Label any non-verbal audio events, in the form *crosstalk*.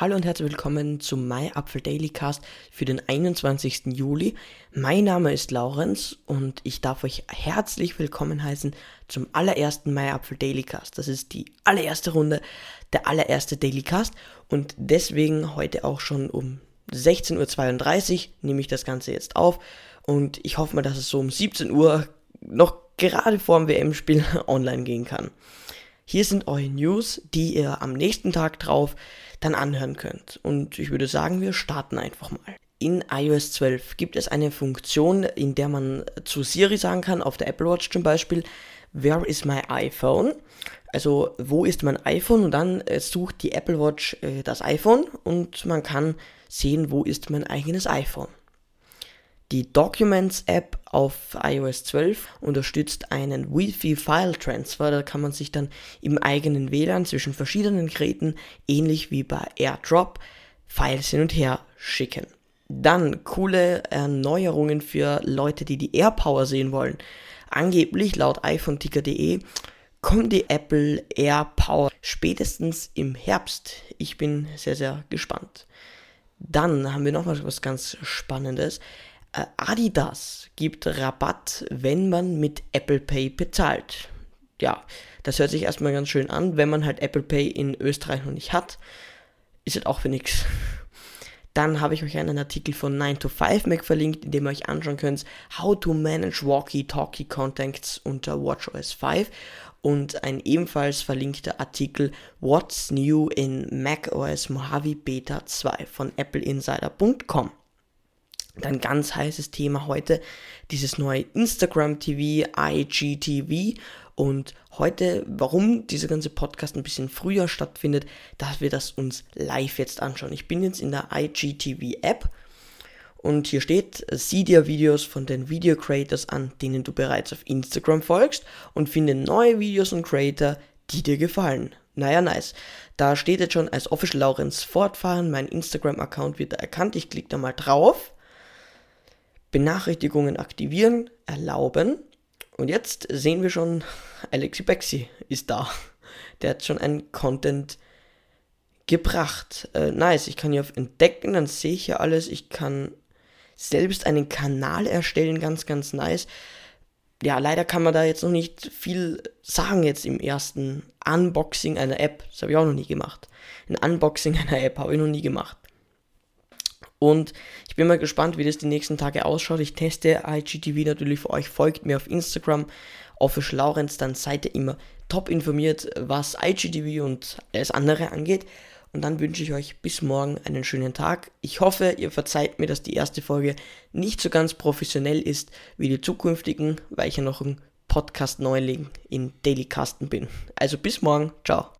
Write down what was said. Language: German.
Hallo und herzlich willkommen zum My Apfel Daily Cast für den 21. Juli. Mein Name ist Laurenz und ich darf euch herzlich willkommen heißen zum allerersten My Apfel Daily Cast. Das ist die allererste Runde, der allererste Daily Cast und deswegen heute auch schon um 16.32 Uhr nehme ich das Ganze jetzt auf und ich hoffe mal, dass es so um 17 Uhr noch gerade vor dem WM-Spiel *laughs* online gehen kann. Hier sind eure News, die ihr am nächsten Tag drauf dann anhören könnt. Und ich würde sagen, wir starten einfach mal. In iOS 12 gibt es eine Funktion, in der man zu Siri sagen kann, auf der Apple Watch zum Beispiel, Where is my iPhone? Also, wo ist mein iPhone? Und dann äh, sucht die Apple Watch äh, das iPhone und man kann sehen, wo ist mein eigenes iPhone. Die Documents App auf iOS 12 unterstützt einen Wi-Fi File Transfer. Da kann man sich dann im eigenen WLAN zwischen verschiedenen Geräten, ähnlich wie bei AirDrop, Files hin und her schicken. Dann coole Erneuerungen für Leute, die die AirPower sehen wollen. Angeblich laut iPhoneticker.de kommt die Apple AirPower spätestens im Herbst. Ich bin sehr, sehr gespannt. Dann haben wir noch was ganz Spannendes. Äh, Adidas gibt Rabatt, wenn man mit Apple Pay bezahlt. Ja, das hört sich erstmal ganz schön an. Wenn man halt Apple Pay in Österreich noch nicht hat, ist es auch für nichts. *laughs* Dann habe ich euch einen Artikel von 9 to 5 Mac verlinkt, in dem ihr euch anschauen könnt, How to Manage Walkie-Talkie Contacts unter WatchOS 5 und ein ebenfalls verlinkter Artikel What's New in macOS Mojave Beta 2 von appleinsider.com. Dann ganz heißes Thema heute, dieses neue Instagram TV, IGTV. Und heute, warum dieser ganze Podcast ein bisschen früher stattfindet, dass wir das uns live jetzt anschauen. Ich bin jetzt in der IGTV App und hier steht, sieh dir Videos von den Video Creators an, denen du bereits auf Instagram folgst und finde neue Videos und Creator, die dir gefallen. Naja, nice. Da steht jetzt schon als Official Laurenz fortfahren, mein Instagram-Account wird erkannt. Ich klicke da mal drauf Benachrichtigungen aktivieren, erlauben. Und jetzt sehen wir schon, *laughs* Alexi Bexi ist da. Der hat schon ein Content gebracht. Äh, nice, ich kann hier auf Entdecken, dann sehe ich hier alles. Ich kann selbst einen Kanal erstellen, ganz, ganz nice. Ja, leider kann man da jetzt noch nicht viel sagen jetzt im ersten Unboxing einer App. Das habe ich auch noch nie gemacht. Ein Unboxing *laughs* einer App habe ich noch nie gemacht. Und ich bin mal gespannt, wie das die nächsten Tage ausschaut. Ich teste IGTV natürlich für euch. Folgt mir auf Instagram, Official Laurenz, dann seid ihr immer top informiert, was IGTV und alles andere angeht. Und dann wünsche ich euch bis morgen einen schönen Tag. Ich hoffe, ihr verzeiht mir, dass die erste Folge nicht so ganz professionell ist wie die zukünftigen, weil ich ja noch ein Podcast-Neuling in Daily Casten bin. Also bis morgen. Ciao.